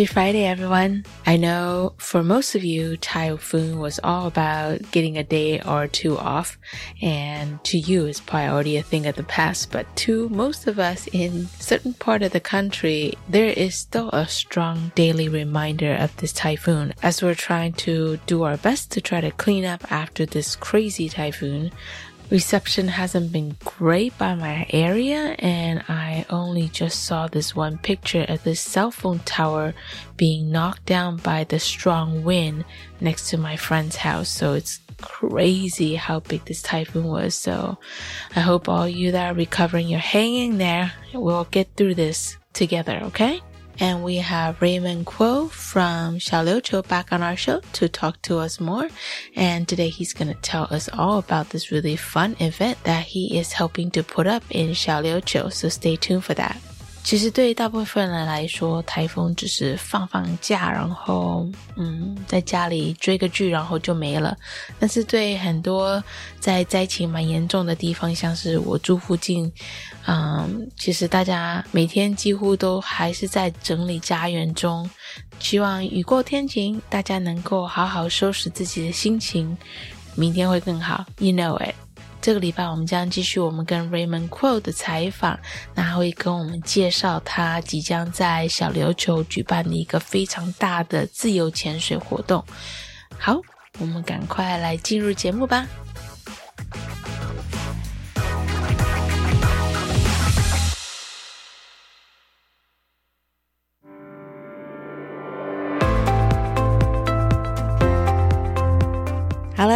Happy Friday, everyone. I know for most of you, Typhoon was all about getting a day or two off. And to you, it's probably already a thing of the past. But to most of us in certain part of the country, there is still a strong daily reminder of this typhoon as we're trying to do our best to try to clean up after this crazy typhoon reception hasn't been great by my area and I only just saw this one picture of this cell phone tower being knocked down by the strong wind next to my friend's house. So it's crazy how big this typhoon was. So I hope all you that are recovering, you're hanging there. We'll get through this together, okay? And we have Raymond Ko from Xiaoliuqiu back on our show to talk to us more. And today he's going to tell us all about this really fun event that he is helping to put up in Xiaoliuqiu. So stay tuned for that. 其实对大部分人来说，台风只是放放假，然后嗯，在家里追个剧，然后就没了。但是对很多在灾情蛮严重的地方，像是我住附近，嗯，其实大家每天几乎都还是在整理家园中。希望雨过天晴，大家能够好好收拾自己的心情，明天会更好。You know it。这个礼拜我们将继续我们跟 Raymond Quo 的采访，那会跟我们介绍他即将在小琉球举办的一个非常大的自由潜水活动。好，我们赶快来进入节目吧。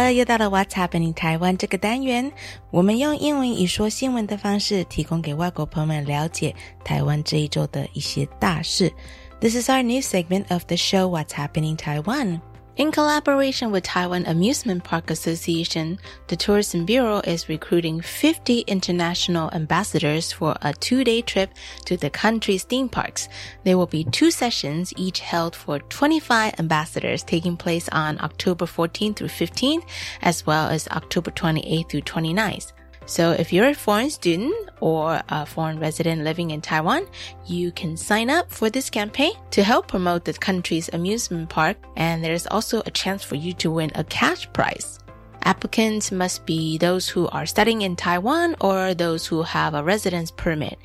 了，又到了 What's Happening 台湾这个单元，我们用英文以说新闻的方式，提供给外国朋友们了解台湾这一周的一些大事。This is our new segment of the show What's Happening Taiwan. In collaboration with Taiwan Amusement Park Association, the Tourism Bureau is recruiting 50 international ambassadors for a two-day trip to the country's theme parks. There will be two sessions, each held for 25 ambassadors taking place on October 14th through 15th, as well as October 28th through 29th. So if you're a foreign student or a foreign resident living in Taiwan, you can sign up for this campaign to help promote the country's amusement park. And there's also a chance for you to win a cash prize. Applicants must be those who are studying in Taiwan or those who have a residence permit.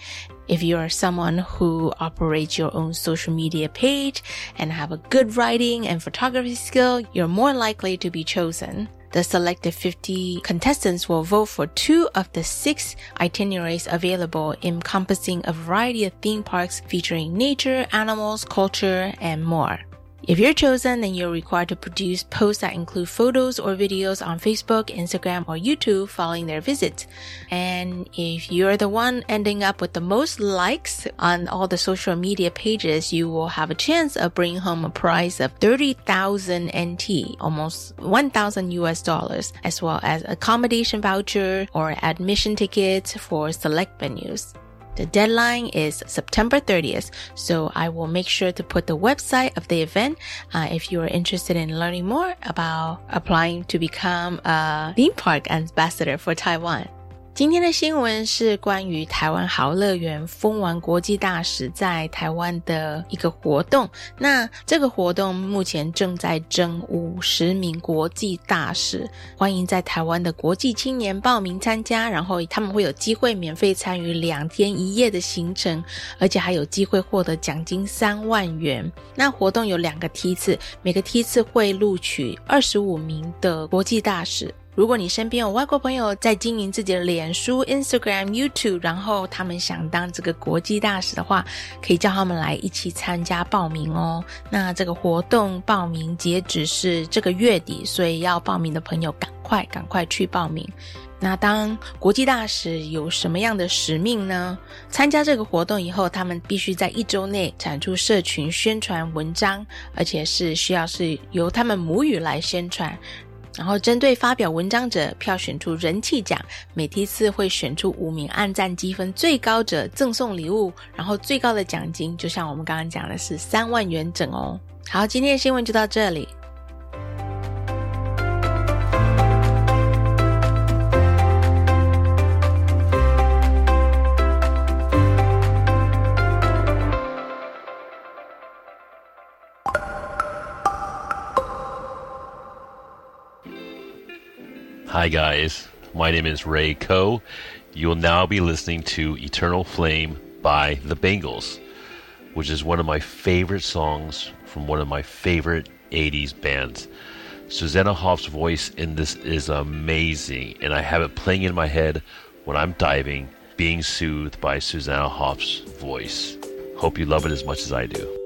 If you are someone who operates your own social media page and have a good writing and photography skill, you're more likely to be chosen. The selected 50 contestants will vote for two of the six itineraries available encompassing a variety of theme parks featuring nature, animals, culture, and more. If you're chosen, then you're required to produce posts that include photos or videos on Facebook, Instagram, or YouTube following their visit. And if you're the one ending up with the most likes on all the social media pages, you will have a chance of bringing home a prize of 30,000 NT, almost 1,000 US dollars, as well as accommodation voucher or admission tickets for select venues. The deadline is September 30th, so I will make sure to put the website of the event uh, if you are interested in learning more about applying to become a theme park ambassador for Taiwan. 今天的新闻是关于台湾好乐园蜂玩国际大使在台湾的一个活动。那这个活动目前正在征五十名国际大使，欢迎在台湾的国际青年报名参加。然后他们会有机会免费参与两天一夜的行程，而且还有机会获得奖金三万元。那活动有两个梯次，每个梯次会录取二十五名的国际大使。如果你身边有外国朋友在经营自己的脸书、Instagram、YouTube，然后他们想当这个国际大使的话，可以叫他们来一起参加报名哦。那这个活动报名截止是这个月底，所以要报名的朋友赶快赶快去报名。那当国际大使有什么样的使命呢？参加这个活动以后，他们必须在一周内产出社群宣传文章，而且是需要是由他们母语来宣传。然后针对发表文章者，票选出人气奖，每梯次会选出五名按赞积分最高者赠送礼物，然后最高的奖金就像我们刚刚讲的是三万元整哦。好，今天的新闻就到这里。Hi, guys. My name is Ray Ko. You'll now be listening to Eternal Flame by The Bangles, which is one of my favorite songs from one of my favorite 80s bands. Susanna Hoffs' voice in this is amazing, and I have it playing in my head when I'm diving, being soothed by Susanna Hoffs' voice. Hope you love it as much as I do.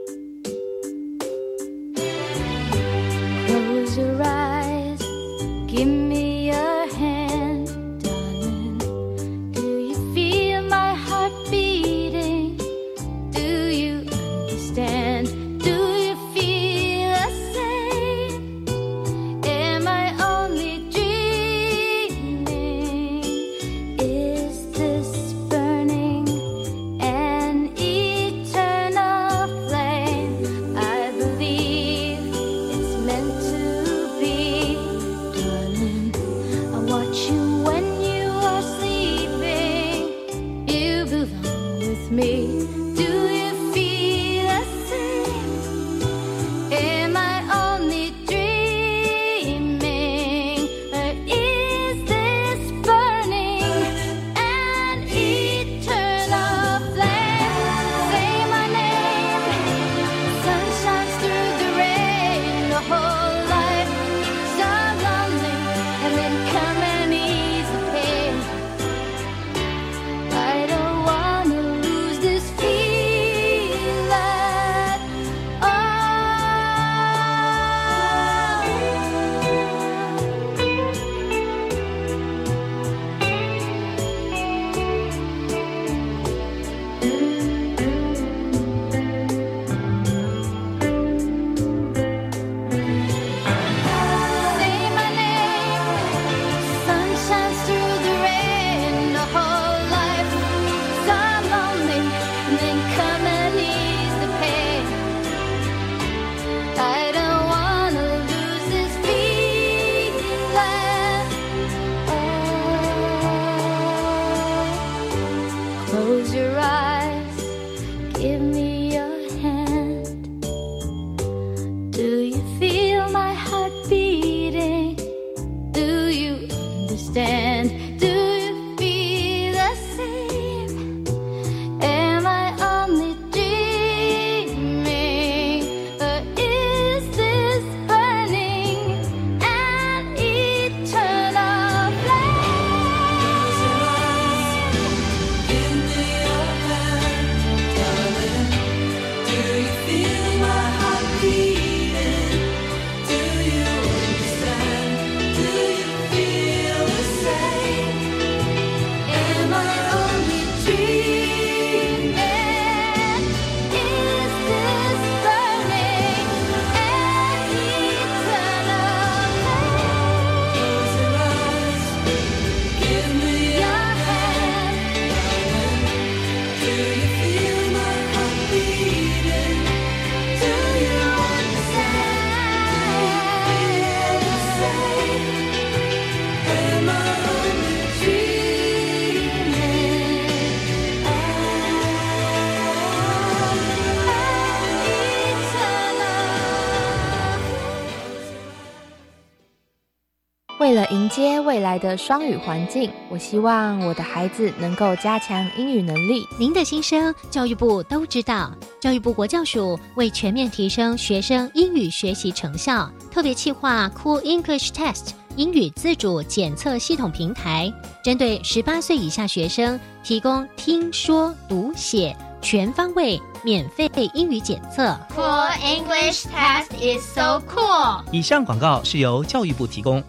为了迎接未来的双语环境，我希望我的孩子能够加强英语能力。您的心声，教育部都知道。教育部国教署为全面提升学生英语学习成效，特别企划 Cool English Test，英语自主检测系统平台，针对十八岁以下学生提供听说读写全方位免费英语检测。Cool English test is so cool. 以上广告是由教育部提供。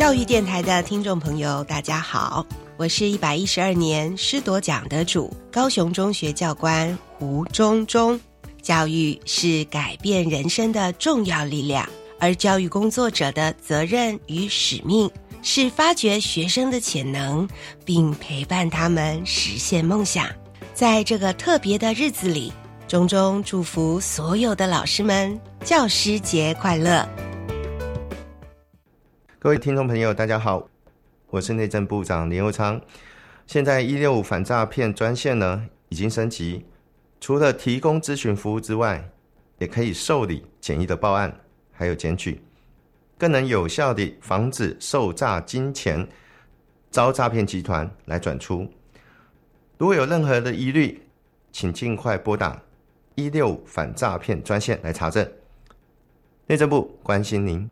教育电台的听众朋友，大家好，我是一百一十二年师铎奖得主高雄中学教官胡中中。教育是改变人生的重要力量，而教育工作者的责任与使命是发掘学生的潜能，并陪伴他们实现梦想。在这个特别的日子里，中中祝福所有的老师们教师节快乐。各位听众朋友，大家好，我是内政部长林佑昌。现在一六五反诈骗专线呢已经升级，除了提供咨询服务之外，也可以受理简易的报案，还有检举，更能有效地防止受诈金钱遭诈骗集团来转出。如果有任何的疑虑，请尽快拨打一六五反诈骗专线来查证。内政部关心您。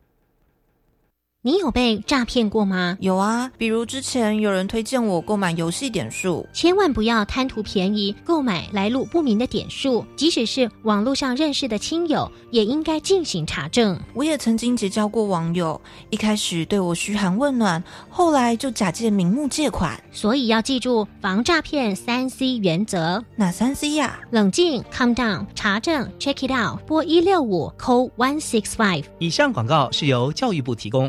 你有被诈骗过吗？有啊，比如之前有人推荐我购买游戏点数，千万不要贪图便宜购买来路不明的点数，即使是网络上认识的亲友，也应该进行查证。我也曾经结交过网友，一开始对我嘘寒问暖，后来就假借名目借款。所以要记住防诈骗三 C 原则：哪三 C 呀、冷静 （calm down）、查证 （check it out）、拨一六五 call one six five。以上广告是由教育部提供。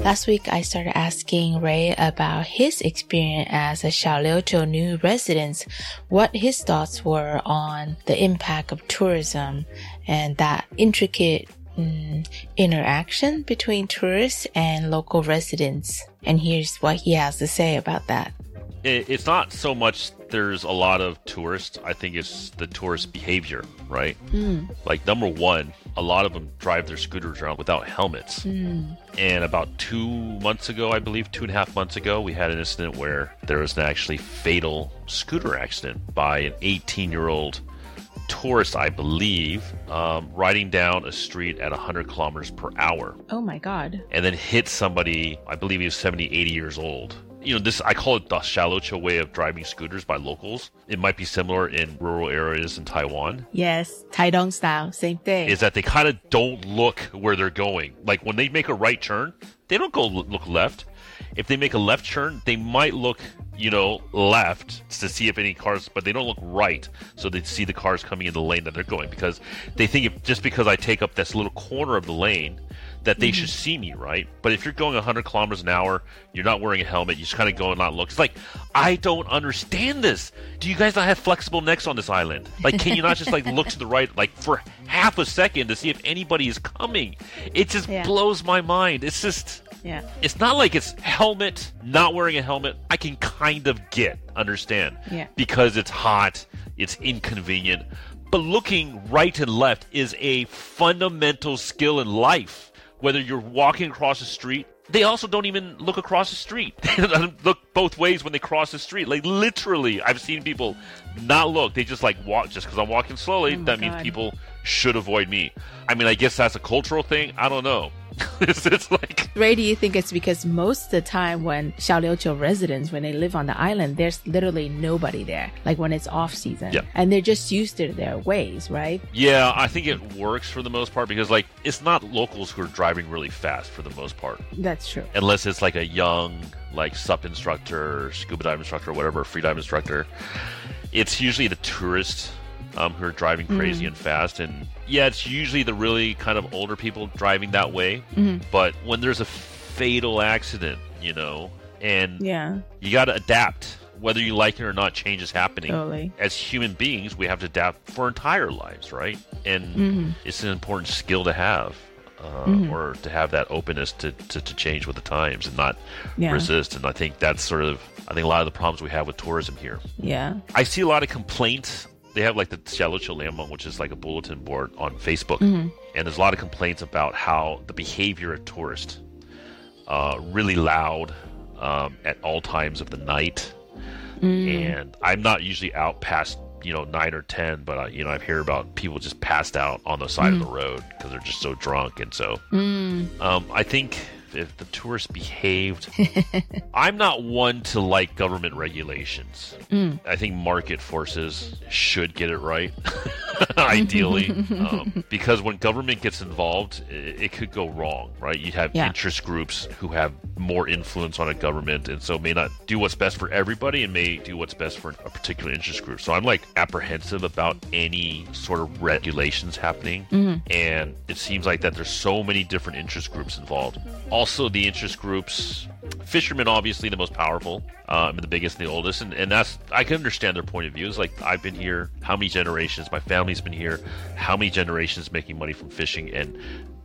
Last week, I started asking Ray about his experience as a Xiaoliuqiu new resident, what his thoughts were on the impact of tourism and that intricate um, interaction between tourists and local residents. And here's what he has to say about that. It, it's not so much there's a lot of tourists. I think it's the tourist behavior, right? Like number one, a lot of them drive their scooters around without helmets. And about two months ago, I believe two and a half months ago, we had an incident where there was an actually fatal scooter accident by an 18 year old tourist, I believe, um, riding down a street at 100 kilometers per hour Oh my God. and then hit somebody, I believe he was 70, 80 years old. You know, this, I call it the Shalocha way of driving scooters by locals. It might be similar in rural areas in Taiwan, Yes, Taidong style, same thing. is that they kind of don't look where they're going. Like when they make a right turn, they don't go look left. If they make a left turn, they might look, you know, left to see if any cars, but they don't look right so they see the cars coming in the lane that they're going because they think if just because I take up this little corner of the lane that they should mm-hmm. see me, right? But if you're going 100 kilometers an hour, you're not wearing a helmet, you just kind of go and not look. It's like, I don't understand this. Do you guys not have flexible necks on this island? Like, can you not just like look to the right, like for half a second to see if anybody is coming? It just Yeah. blows my mind. It's just, yeah. it's not like it's helmet, not wearing a helmet. I can kind of get, understand. Yeah. Because it's hot, it's inconvenient. But looking right and left is a fundamental skill in life. Whether you're walking across the street, they also don't even look across the street. They don't look both ways when they cross the street. Like literally, I've seen people not look. They just like walk just because I'm walking slowly. Oh that means people should avoid me. I mean, I guess that's a cultural thing. I don't know. it's, it's like Ray, do you think it's because most of the time when Xiaoliuqiu residents, when they live on the island, there's literally nobody there, like when it's off season. Yeah. And they're just used to their ways, right? Yeah, I think it works for the most part because like it's not locals who are driving really fast for the most part. That's true. Unless it's like a young like SUP instructor, scuba dive instructor, whatever, free dive instructor. It's usually the tourists um, who are driving crazy and fast and yeah, it's usually the really kind of older people driving that way. But when there's a fatal accident, you know, and Yeah. you got to adapt. Whether you like it or not, change is happening. Totally. As human beings, we have to adapt for entire lives, right? And Mhm. it's an important skill to have, uh, Mhm. or to have that openness to, to, to change with the times and not Yeah. resist. And I think that's sort of, I think a lot of the problems we have with tourism here. Yeah. I see a lot of complaints. They have like the Shallow Chilamong, which is like a bulletin board on Facebook, Mhm. and there's a lot of complaints about how the behavior of tourists, uh, really loud um, at all times of the night, Mm. and I'm not usually out past you know nine or ten, but I, you know I hear about people just passed out on the side of Mm. the road because they're just so drunk, and so Mm. um, I think if the tourists behaved, I'm not one to like government regulations. Mm. I think market forces should get it right, ideally, um, because when government gets involved, it, it could go wrong, right? You have Yeah. interest groups who have more influence on a government, and so may not do what's best for everybody, and may do what's best for a particular interest group. So I'm like apprehensive about any sort of regulations happening, Mhm. and it seems like that there's so many different interest groups involved. Also, the interest groups, fishermen obviously the most powerful, um, the biggest and the oldest, and, and that's I can understand their point of view. It's like I've been here, how many generations? My family's been here, how many generations making money from fishing, and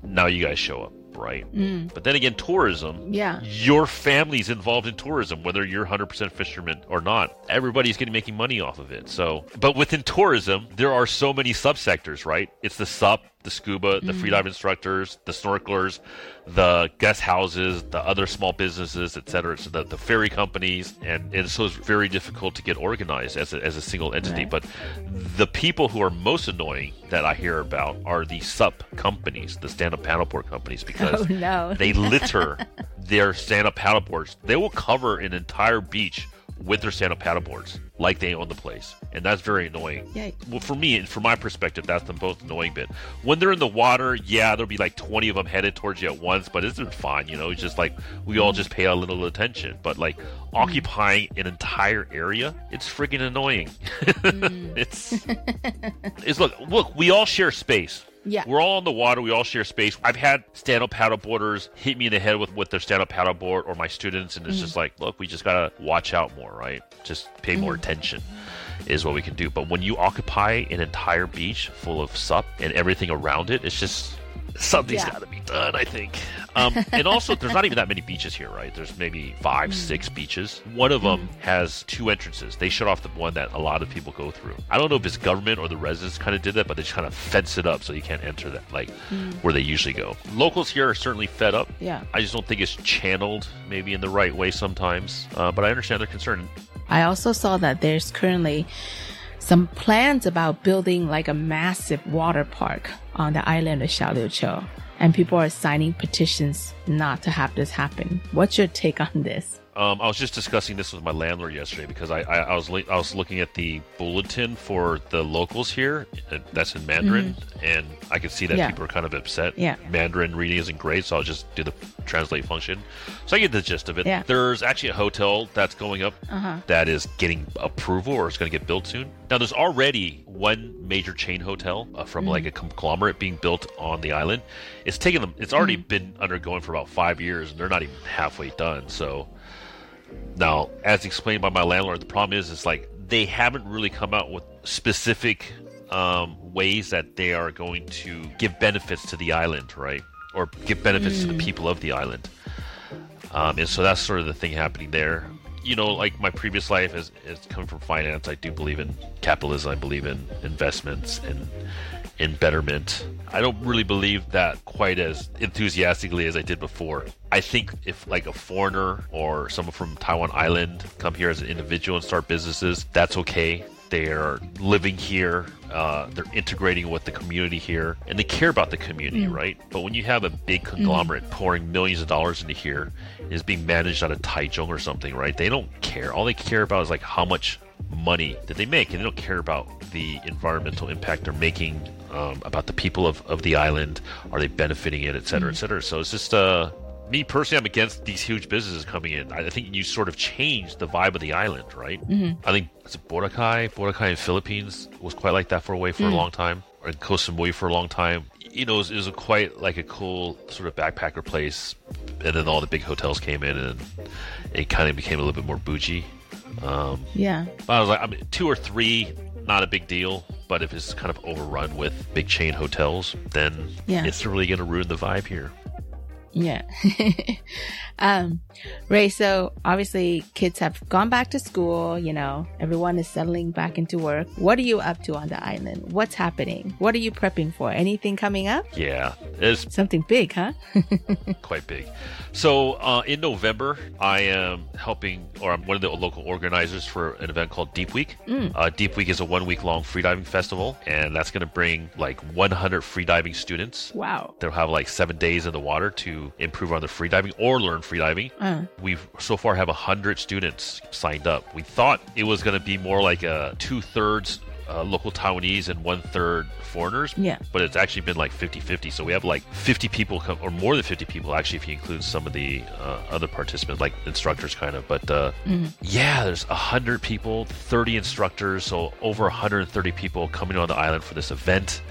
now you guys show up, right? Mm. But then again, tourism. Yeah. Your family's involved in tourism, whether you're 100% fisherman or not. Everybody's getting making money off of it. So, but within tourism, there are so many subsectors, right? It's the sup, the scuba, the Mm. freedive instructors, the snorkelers, the guest houses, the other small businesses, etc. So the, the ferry companies, and, and so it's very difficult to get organized as a, as a single entity. Right. But the people who are most annoying that I hear about are the sup companies, the stand-up paddleboard companies, because Oh, no. they litter their stand-up paddleboards. They will cover an entire beach with their stand-up paddleboards, like they own the place, and that's very annoying. Yikes. Well, for me, and from my perspective, that's the most annoying bit. When they're in the water, yeah, there'll be like 20 of them headed towards you at once, but it's fine, you know. It's just like we all just pay a little attention. But like mm. occupying an entire area, it's freaking annoying. Mm. it's it's look, look, we all share space. Yeah. We're all on the water. We all share space. I've had stand up paddleboarders hit me in the head with, with their stand up paddleboard or my students, and it's Mhm. just like, look, we just got to watch out more, right? Just pay more Mhm. attention is what we can do. But when you occupy an entire beach full of sup and everything around it, it's just something's Yeah. got to be done, I think. Um, and also, there's not even that many beaches here, right? There's maybe five, six beaches. One of them has two entrances. They shut off the one that a lot of people go through. I don't know if it's government or the residents kind of did that, but they just kind of fence it up so you can't enter that, like Mm. where they usually go. Locals here are certainly fed up. Yeah. I just don't think it's channeled maybe in the right way sometimes. Uh, but I understand their concern. I also saw that there's currently some plans about building like a massive water park on the island of Xiaoliuqiu. And people are signing petitions not to have this happen. What's your take on this? Um, I was just discussing this with my landlord yesterday because I, I, I was li- I was looking at the bulletin for the locals here. uh, That's in Mandarin, and I could see that Mm-hmm. Yeah. people are kind of upset. Yeah. Mandarin reading isn't great, so I'll just do the translate function. So I get the gist of it. Yeah. There's actually a hotel that's going up Uh-huh. that is getting approval or it's going to get built soon. Now, there's already one major chain hotel uh, from Mm. like a conglomerate being built on the island. It's taken them. It's already Mm. been undergoing for about five years, and they're not even halfway done. So now, as explained by my landlord, the problem is, is like they haven't really come out with specific um, ways that they are going to give benefits to the island, right? Or give benefits to the Mm. people of the island. Um, and so that's sort of the thing happening there. You know, like my previous life is, is coming from finance. I do believe in capitalism. I believe in investments and in betterment. I don't really believe that quite as enthusiastically as I did before. I think if like a foreigner or someone from Taiwan Island come here as an individual and start businesses, that's okay. They're living here, uh, they're integrating with the community here, and they care about the community, Mm. right? But when you have a big conglomerate pouring millions of dollars into here, and is being managed out of Taichung or something, right? They don't care. All they care about is like how much money that they make, and they don't care about the environmental impact they're making, um, about the people of, of the island. Are they benefiting it, et cetera, et cetera? So it's just uh, me personally, I'm against these huge businesses coming in. I think you sort of change the vibe of the island, right? Mhm. I think it's Boracay. Boracay in Philippines was quite like that for a way for Mm. a long time, or in Koh Samui for a long time. You know, it was, it was a quite like a cool sort of backpacker place. and then all the big hotels came in, and it kind of became a little bit more bougie. Um, Yeah. I was like, I mean, two or three, not a big deal. But if it's kind of overrun with big chain hotels, then Yeah. it's really going to ruin the vibe here. Yeah. um, Ray, so obviously kids have gone back to school, you know, everyone is settling back into work. What are you up to on the island? What's happening? What are you prepping for? Anything coming up? Yeah, it's Something big, huh? quite big. So uh, in November, I am helping, or I'm one of the local organizers for an event called Deep Week. Uh, Deep Week is a one week long freediving festival, and that's going to bring like 100 freediving students. wow. They'll have like seven days in the water to improve on their freediving or learn freediving. Uh, We've so far have 100 students signed up. We thought it was going to be more like a two thirds uh, local Taiwanese and one third foreigners. Yeah. But it's actually been like 50 50. So we have like 50 people, come, or more than 50 people, actually, if you include some of the uh, other participants, like instructors, kind of. But uh, yeah, there's 100 people, 30 instructors, so over 130 people coming on the island for this event.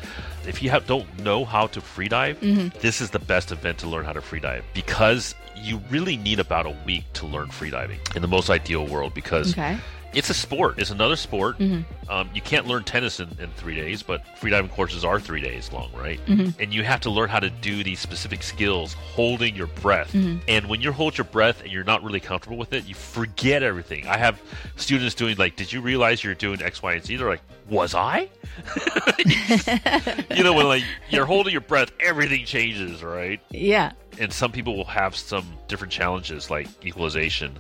If you have, don't know how to freedive, this is the best event to learn how to freedive because you really need about a week to learn freediving in the most ideal world because okay. It's a sport. It's another sport. Mm-hmm. Um, you can't learn tennis in, in three days, but freediving courses are three days long, right? Mm-hmm. And you have to learn how to do these specific skills, holding your breath. Mm-hmm. And when you hold your breath and you're not really comfortable with it, you forget everything. I have students doing like, "Did you realize you're doing X, Y, and Z?" They're like, "Was I?" you know, when like you're holding your breath, everything changes, right? Yeah. and some people will have some different challenges like equalization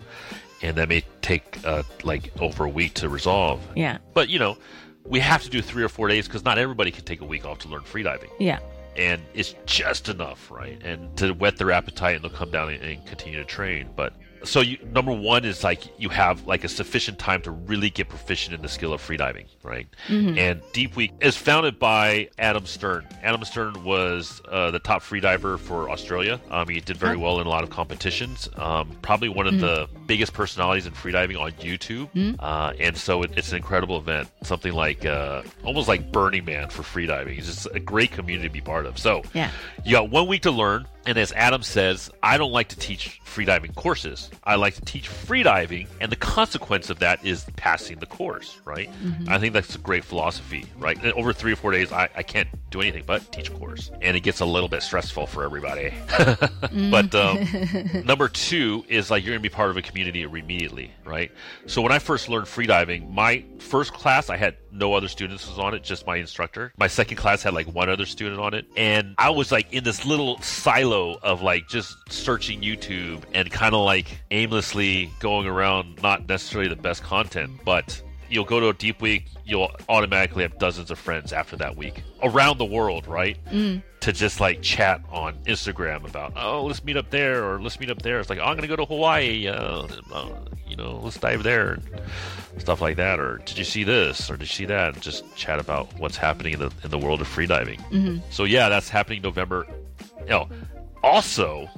and that may take uh, like over a week to resolve Yeah. but you know we have to do three or four days because not everybody can take a week off to learn freediving Yeah. and it's just enough right and to whet their appetite and they'll come down and, and continue to train but so you, number one is like you have like a sufficient time to really get proficient in the skill of freediving right? And deep week is founded by adam stern. Adam stern was uh, the top freediver for australia. Um, he did very well in a lot of competitions. Um, probably one of the biggest personalities in freediving on youtube. Uh, and so it, it's an incredible event. Something like uh, almost like burning man for freediving. It's just a great community to be part of. So Yeah. you got one week to learn. And as Adam says, I don't like to teach freediving courses. I like to teach freediving, and the consequence of that is passing the course, right? I think that's a great philosophy, right? And over three or four days, I, I can't do anything but teach a course. And it gets a little bit stressful for everybody. but um, number two is like you're going to be part of a community immediately, right? So when I first learned freediving, my first class, I had no other students was on it, just my instructor. My second class had like one other student on it, and I was like in this little silo of like just searching YouTube and kind of like aimlessly going around, not necessarily the best content, but you'll go to a deep week, you'll automatically have dozens of friends after that week around the world, right? To just like chat on Instagram about, oh, let's meet up there or let's meet up there. It's like, oh, I'm going to go to Hawaii, uh, uh, you know, let's dive there stuff like that. Or did you see this or did you see that? And just chat about what's happening in the, in the world of freediving. So, yeah, that's happening November. You know, also,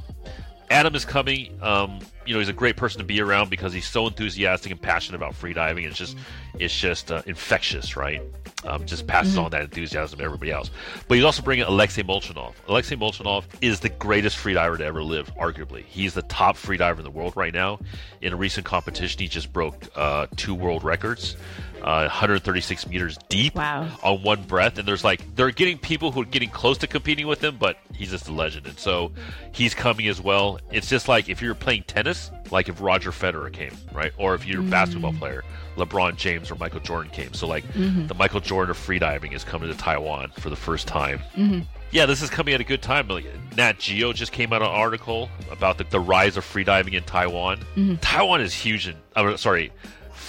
Adam is coming. Um, you know, he's a great person to be around because he's so enthusiastic and passionate about freediving. It's just, it's just uh, infectious, right? Um, just passes on that enthusiasm to everybody else. But he's also bringing Alexei Molchanov. Alexei Molchanov is the greatest freediver to ever live, arguably. He's the top freediver in the world right now. In a recent competition, he just broke uh, two world records. Uh, 136 meters deep Wow. on one breath and there's like they're getting people who are getting close to competing with him but he's just a legend and so he's coming as well it's just like if you're playing tennis like if roger federer came right? Or if you're a basketball mm. player lebron james or michael jordan came. So like mm-hmm. the michael jordan of freediving is coming to taiwan for the first time. Mm-hmm. Yeah, this is coming at a good time. Like, Nat Geo just came out an article about the, the rise of freediving in Taiwan. Mm-hmm. Taiwan is huge in, uh, sorry,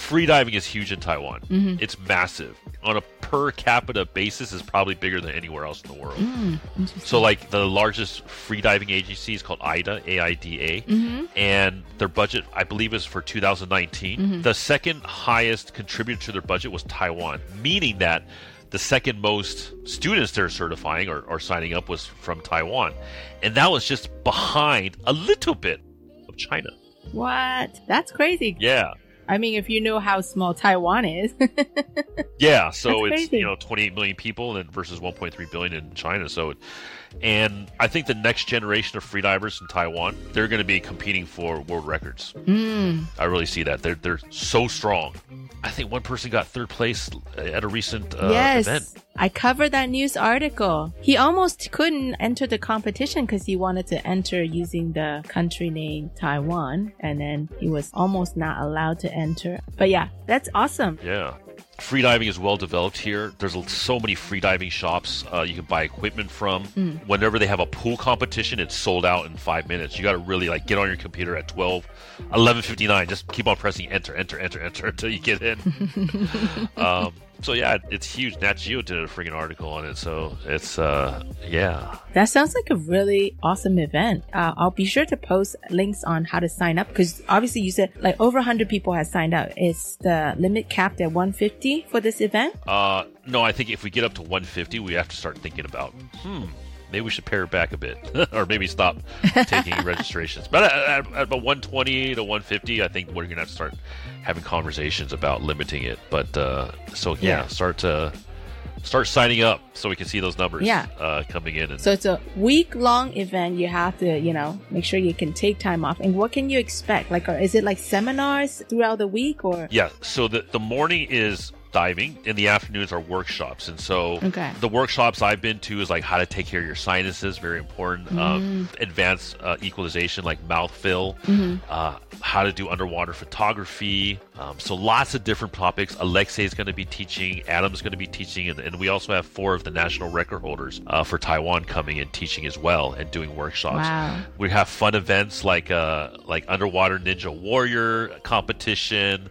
freediving is huge in Taiwan. Mm-hmm. It's massive. On a per capita basis, is probably bigger than anywhere else in the world. Mm, so, like, the largest freediving agency is called AIDA, A I D A, mm-hmm. and their budget, I believe, is for 2019. Mm-hmm. The second highest contributor to their budget was Taiwan, meaning that the second most students they're certifying or, or signing up was from Taiwan. And that was just behind a little bit of China. What? That's crazy. Yeah. I mean, if you know how small Taiwan is. Yeah, so That's it's crazy. you know 28 million people and versus 1.3 billion in China. So, it, and I think the next generation of freedivers in Taiwan, they're going to be competing for world records. Mm. I really see that. They're they're so strong. I think one person got third place at a recent uh, yes. event. I covered that news article. He almost couldn't enter the competition because he wanted to enter using the country name Taiwan, and then he was almost not allowed to enter. But yeah, that's awesome. Yeah. Freediving is well developed here. There's so many freediving shops uh, you can buy equipment from. Mm. Whenever they have a pool competition, it's sold out in five minutes. You got to really like get on your computer at 12, 11:59. Just keep on pressing enter, enter, enter, enter until you get in. um, so yeah, it's huge. Nat Geo did a freaking article on it. So it's uh, yeah, That sounds like a really awesome event. Uh, I'll be sure to post links on how to sign up because obviously you said like over 100 people have signed up. It's the limit capped at 150 for this event? Uh, no, I think if we get up to 150, we have to start thinking about, hmm, maybe we should pare it back a bit, or maybe stop taking registrations. But at, at, at about 120 to 150, I think we're gonna have to start having conversations about limiting it. But uh, so yeah, Yeah. start to start signing up so we can see those numbers. Yeah. uh, coming in. And So it's a week long event. You have to, you know, make sure you can take time off. And what can you expect? Like, uh, is it like seminars throughout the week or? Yeah, so the the morning is diving, and the afternoons are workshops. And so Okay. the workshops I've been to is like how to take care of your sinuses, very important. Um, advanced uh, equalization, like mouth fill, Mhm. uh, how to do underwater photography. Um, so lots of different topics. Alexei is going to be teaching. Adam's going to be teaching, and, and we also have four of the national record holders uh, for Taiwan coming and teaching as well and doing workshops. Wow. We have fun events like uh like underwater ninja warrior competition.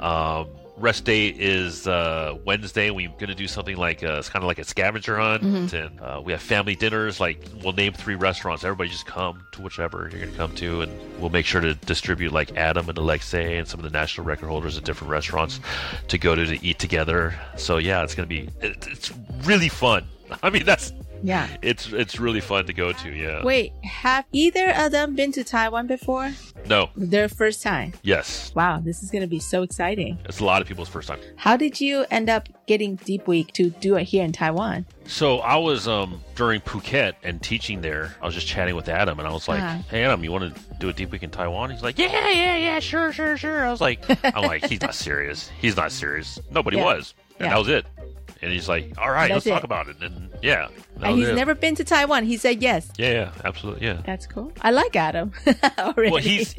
Um, rest day is uh, Wednesday. We're gonna do something like uh, it's kind of like a scavenger hunt, Mhm. and uh, we have family dinners. Like we'll name three restaurants. Everybody just come to whichever you're gonna come to, and we'll make sure to distribute like Adam and Alexei and some of the national record holders at different restaurants to go to to eat together. So yeah, it's gonna be it, it's really fun. I mean that's Yeah. it's it's really fun to go to. Yeah. Wait, have either of them been to Taiwan before? No. Their first time. Yes. Wow, this is going to be so exciting. It's a lot of people's first time. How did you end up getting Deep Week to do it here in Taiwan? So I was um during Phuket and teaching there. I was just chatting with Adam, and I was like, Uh-huh. "Hey Adam, you want to do a deep week in Taiwan?" He's like, "Yeah, yeah, yeah, sure, sure, sure." I was like, "I'm like, he's not serious. He's not serious. Nobody Yeah. was." And Yeah. that was it. And he's like, "All right, let's talk about it." And yeah, And he's it. never been to Taiwan. He said yes. Yeah, yeah, absolutely, yeah. That's cool. I like Adam already. Well, he's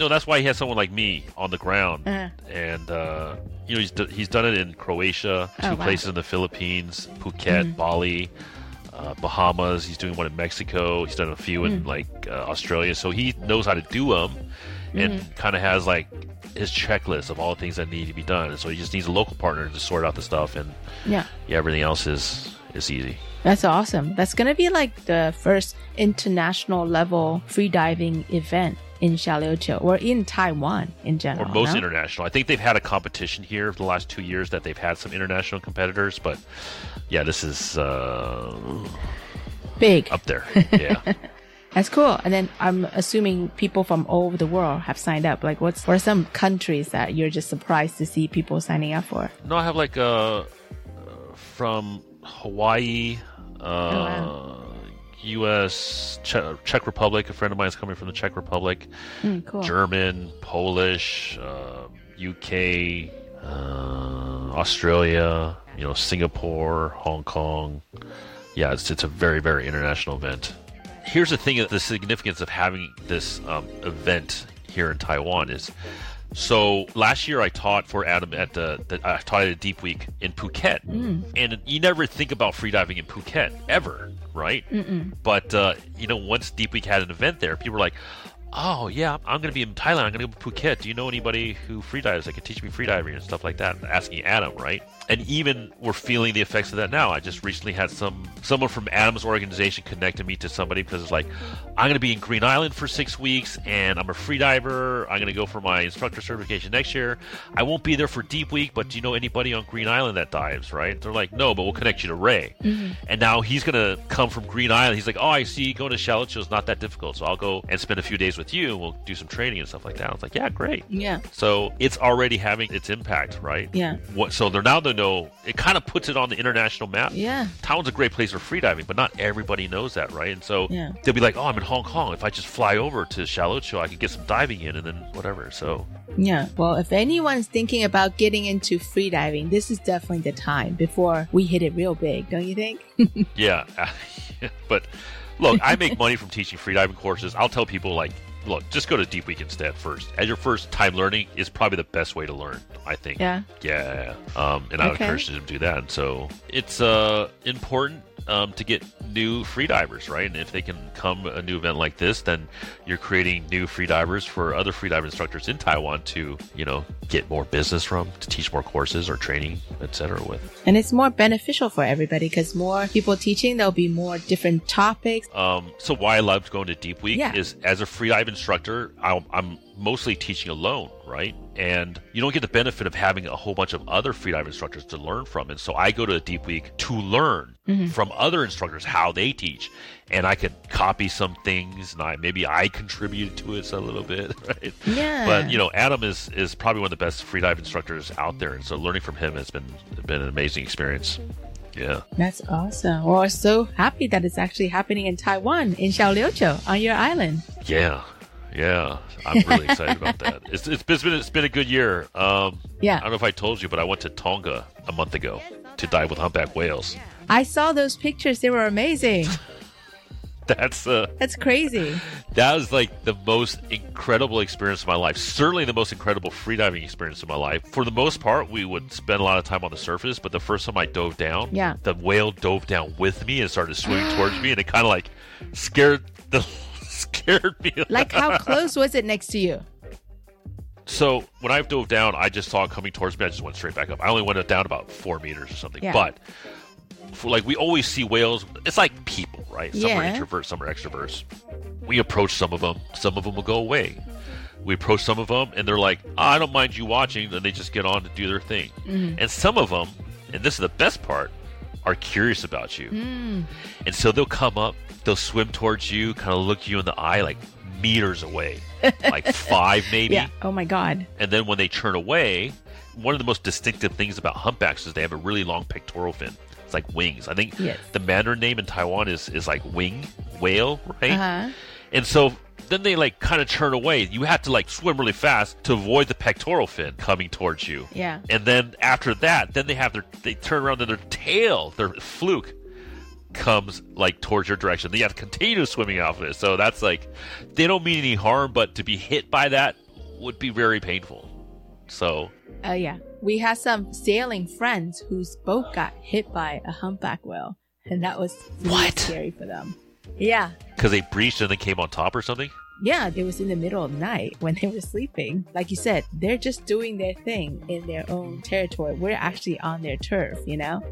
no. That's why he has someone like me on the ground, Uh. and uh, you know he's d- he's done it in Croatia, two Oh, wow. places in the Philippines, Phuket, Mhm. Bali, uh, Bahamas. He's doing one in Mexico. He's done a few in Mm. like uh, Australia, so he knows how to do them, and Mhm. kind of has like his checklist of all the things that need to be done. And so he just needs a local partner to sort out the stuff, and Yeah. yeah, everything else is is easy. That's awesome. That's going to be like the first international level freediving event in Xiaoliuqiu or in Taiwan in general. or most no? international. I think they've had a competition here for the last two years that they've had some international competitors, but yeah, this is uh, Big. up there. Yeah. That's cool. And then I'm assuming people from all over the world have signed up. Like, what's what are some countries that you're just surprised to see people signing up for? no, I have like uh, from Hawaii, uh, U.S., Czech, Czech Republic. A friend of mine is coming from the Czech Republic. Mm, cool. German, Polish, uh, UK, uh, Australia. You know, Singapore, Hong Kong. Yeah, it's it's a very very international event. Here's the thing: the significance of having this um, event here in Taiwan is. So last year I taught for Adam at the, the I taught at a deep week in Phuket, Mm. and you never think about freediving in Phuket ever, right? Mm-mm. But uh, you know, once Deep Week had an event there, people were like, "Oh yeah, I'm going to be in Thailand. I'm going to go to Phuket. Do you know anybody who freedives that could teach me freediving and stuff like that?" Asking Adam, right? And even we're feeling the effects of that now. I just recently had some someone from Adam's organization connected me to somebody because it's like, I'm going to be in Green Island for six weeks, and I'm a freediver. I'm going to go for my instructor certification next year. I won't be there for Deep Week, but do you know anybody on Green Island that dives? Right? They're like, no, but we'll connect you to Ray. Mm-hmm. And now he's going to come from Green Island. He's like, oh, I see going to Xiaoliuqiu is not that difficult. So I'll go and spend a few days with you and we'll do some training and stuff like that. I was like, yeah, great. Yeah. So it's already having its impact, right? Yeah. What? So they're now they know it kind of puts it on the international map. Yeah. Taiwan's a great place for freediving, but not everybody knows that, right? And so Yeah. they'll be like, "Oh, I'm in Hong Kong. If I just fly over to Xiaoliuqiu, I could get some diving in, and then whatever." So Yeah. Well, if anyone's thinking about getting into freediving, this is definitely the time before we hit it real big, don't you think? yeah, but look, I make money from teaching freediving courses. I'll tell people like, look, just go to Deep Week instead first. As your first time learning is probably the best way to learn. I think. Yeah. Yeah. Um, and I would Okay. encourage them to do that. And so it's uh important um, to get new freedivers, right? And if they can come a new event like this, then you're creating new freedivers for other freedive instructors in Taiwan to, you know, get more business from, to teach more courses or training, etc. With. And it's more beneficial for everybody because more people teaching, there'll be more different topics. Um, so why I loved going to Deep Week Yeah. is as a freedive instructor, I, I'm mostly teaching alone, right? And you don't get the benefit of having a whole bunch of other freedive instructors to learn from. And so I go to a Deep Week to learn Mhm. from other instructors how they teach, and I could copy some things, and I maybe I contributed to it a little bit, right? Yeah. But you know, Adam is is probably one of the best freedive instructors out there, and so learning from him has been been an amazing experience. Yeah. That's awesome. Well, we're so happy that it's actually happening in Taiwan, in Xiaoliuqiu, on your island. Yeah, yeah, I'm really excited about that. It's, it's been it's been a good year. Um, Yeah. I don't know if I told you, but I went to Tonga a month ago to dive with humpback whales. I saw those pictures. They were amazing. That's uh, That's crazy. that was like the most incredible experience of my life. Certainly the most incredible freediving experience of my life. For the most part, we would spend a lot of time on the surface, but the first time I dove down, Yeah. the whale dove down with me and started swimming towards me, and it kind of like scared the scared me. Like, how close was it next to you? So when I dove down, I just saw it coming towards me. I just went straight back up. I only went down about four meters or something. Yeah. But for like we always see whales. It's like people, right? Some are Yeah. introverts, some are extroverts. We approach some of them. Some of them will go away. We approach some of them, and they're like, "Oh, "I don't mind you watching." Then they just get on to do their thing. Mhm. And some of them, and this is the best part, are curious about you. Mm. And so they'll come up, they'll swim towards you, kind of look you in the eye, like meters away, like five maybe. Yeah. Oh my God. And then when they turn away, one of the most distinctive things about humpbacks is they have a really long pectoral fin. It's like wings. I think Yes. the Mandarin name in Taiwan is, is like wing whale, right? Uh-huh. And so then they like kind of turn away. You have to like swim really fast to avoid the pectoral fin coming towards you. Yeah. And then after that, then they have their they turn around and their tail, their fluke comes like towards your direction. They have to continue swimming off of it. So that's like they don't mean any harm, but to be hit by that would be very painful. So Uh, yeah. We had some sailing friends whose boat got hit by a humpback whale, and that was really scary for them. Yeah. because they breached and then came on top or something. Yeah, it was in the middle of night when they were sleeping. Like you said, they're just doing their thing in their own territory. We're actually on their turf, you know?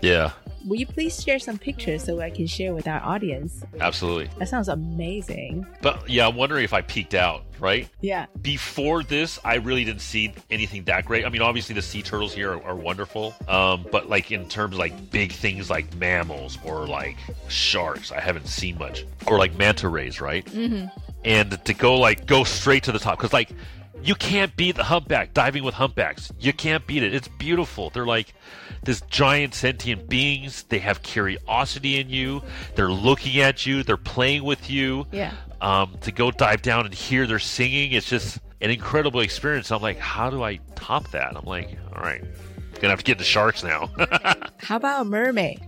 Yeah, Will you please share some pictures so I can share with our audience? absolutely. That sounds amazing. But yeah, I'm wondering if I peaked out, right? Yeah. Before this, I really didn't see anything that great. I mean, obviously the sea turtles here are, are wonderful, um, but like in terms of like big things like mammals or like sharks, I haven't seen much. Or like manta rays, right? Mm-hmm. And to go like go straight to the top because like you can't beat the humpback diving with humpbacks. You can't beat it. It's beautiful. They're like this giant sentient beings. They have curiosity in you. They're looking at you. They're playing with you Yeah. um, to go dive down and hear their singing. It's just an incredible experience. I'm like, how do I top that? I'm like, all right, gonna have to get the sharks now. How about mermaid?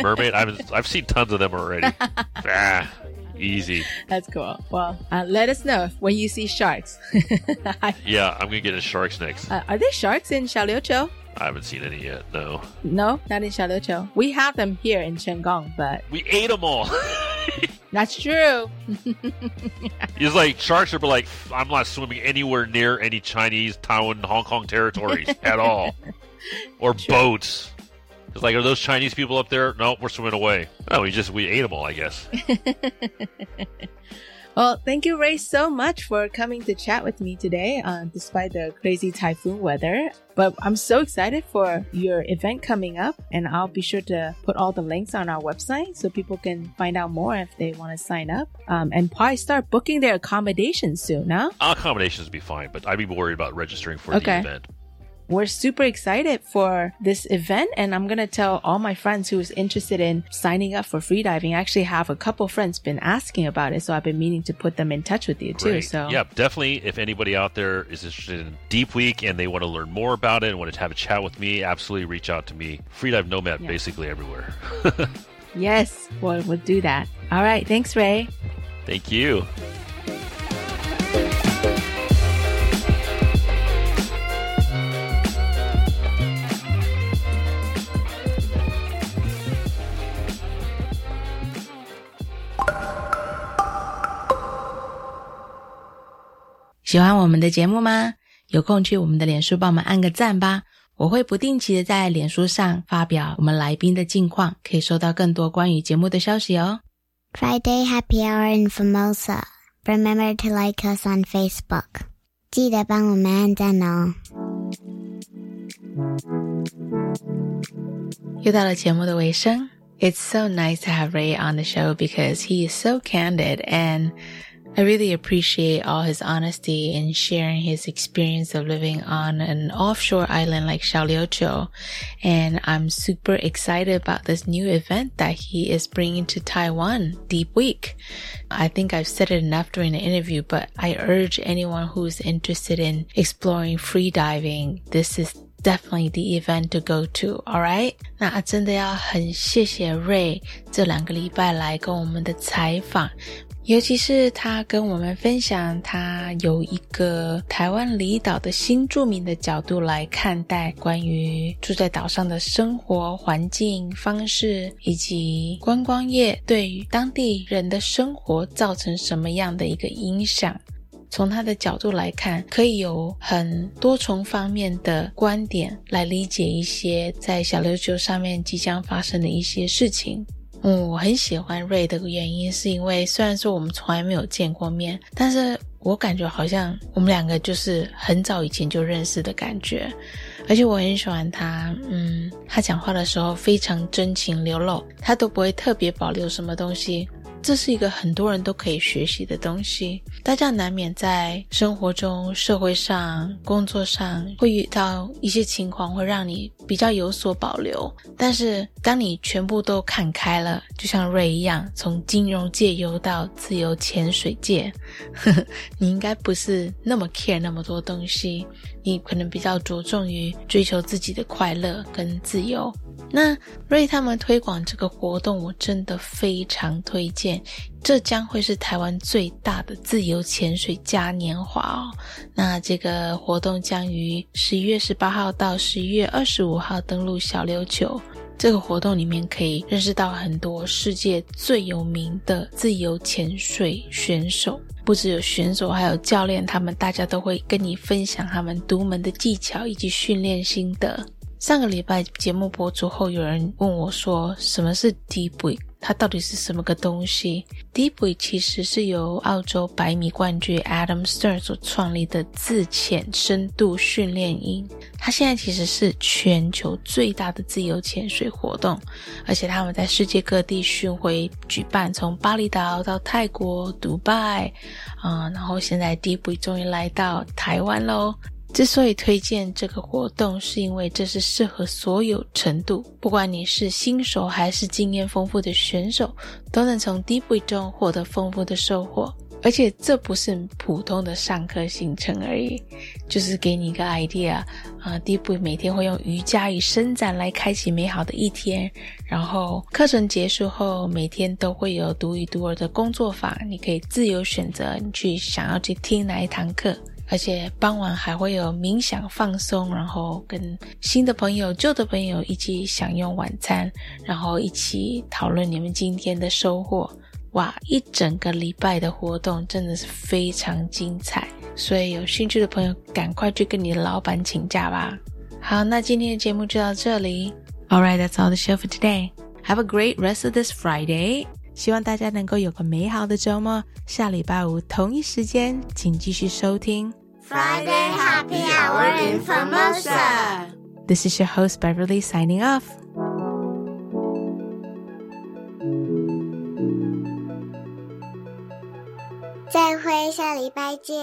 Mermaid, I've I've seen tons of them already. ah, easy. That's cool. Well, uh, let us know when you see sharks. Yeah, I'm gonna get the sharks next. uh, are there sharks in Xiaoliuqiu? I haven't seen any yet. No, No, not in Xiaoliuqiu. We have them here in Chenggong, but we ate them all. that's true. It's like sharks are like, I'm not swimming anywhere near any Chinese, Taiwan, Hong Kong territories at all, or boats. It's like, are those Chinese people up there? No, we're swimming away. No, we just we ate them all, I guess. Well, thank you, Ray, so much for coming to chat with me today, uh, despite the crazy typhoon weather. But I'm so excited for your event coming up, and I'll be sure to put all the links on our website so people can find out more if they want to sign up. Um, and probably start booking their accommodations soon, huh? Accommodations would be fine, but I'd be worried about registering for Okay. the event. We're super excited for this event, and I'm gonna tell all my friends who's interested in signing up for freediving. I actually have a couple friends been asking about it, so I've been meaning to put them in touch with you too. Great. So yeah, definitely. If anybody out there is interested in Deep Week and they want to learn more about it and want to have a chat with me, absolutely reach out to me. Freedive Nomad, Yeah. basically everywhere. yes, we'll, we'll do that. All right, thanks, Ray. Thank you. 喜欢我们的节目吗？有空去我们的脸书帮我们按个赞吧。我会不定期的在脸书上发表我们来宾的近况，可以收到更多关于节目的消息哦。 Friday Happy Hour in Formosa. Remember to like us on Facebook. 记得帮我们按赞哦。又到了节目的尾声。It's so nice to have Ray on the show because he is so candid and I really appreciate all his honesty in sharing his experience of living on an offshore island like Xiaoliuqiu. And I'm super excited about this new event that he is bringing to Taiwan, Deep Week. I think I've said it enough during the interview, but I urge anyone who's interested in exploring free diving, this is definitely the event to go to. Alright，那真的要很谢谢 Ray 这两个礼拜来跟我们的采访。 尤其是他跟我们分享，他有一个台湾离岛的新住民的角度来看待关于住在岛上的生活环境方式，以及观光业对于当地人的生活造成什么样的一个影响。从他的角度来看，可以有很多重方面的观点来理解一些在小琉球上面即将发生的一些事情。嗯，我很喜欢瑞的原因是因为虽然说我们从来没有见过面，但是我感觉好像我们两个就是很早以前就认识的感觉，而且我很喜欢他，嗯，他讲话的时候非常真情流露，他都不会特别保留什么东西。这是一个很多人都可以学习的东西。大家难免在生活中、社会上、工作上会遇到一些情况，会让你比较有所保留。但是当你全部都看开了，就像瑞一样，从金融界游到自由潜水界，呵 呵你应该不是那么 care 那么多东西，你可能比较着重于追求自己的快乐跟自由。那瑞他们推广这个活动，我真的非常推荐。这将会是台湾最大的自由潜水嘉年华哦。那这个活动将于十一月十八号到十一月二十五号登陆小琉球。这个活动里面可以认识到很多世界最有名的自由潜水选手，不只有选手，还有教练，他们大家都会跟你分享他们独门的技巧以及训练心得。上个礼拜节目播出后，有人问我说：“什么是 Deep Week？它到底是什么个东西？”Deep Week 其实是由澳洲百米冠军 Adam Stern 所创立的自潜深度训练营。它现在其实是全球最大的自由潜水活动，而且他们在世界各地巡回举办，从巴厘岛到泰国、迪拜，啊、然后现在 Deep Week 终于来到台湾喽。之所以推荐这个活动，是因为这是适合所有程度，不管你是新手还是经验丰富的选手，都能从 Deep Week 中获得丰富的收获。而且这不是普通的上课行程而已，就是给你一个 idea 啊、第一步每天会用瑜伽与伸展来开启美好的一天，然后课程结束后，每天都会有独一无二的工作坊，你可以自由选择你去想要去听哪一堂课。而且傍晚还会有冥想放松，然后跟新的朋友、旧的朋友一起享用晚餐，然后一起讨论你们今天的收获。哇，一整个礼拜的活动真的是非常精彩，所以有兴趣的朋友赶快去跟你的老板请假吧。好，那今天的节目就到这里。All right, that's all the show for today. Have a great rest of this Friday. 希望大家能够有个美好的周末。下礼拜五同一时间，请继续收听 Friday Happy Hour in Formosa. This is your host Beverly signing off. 再会，下礼拜见。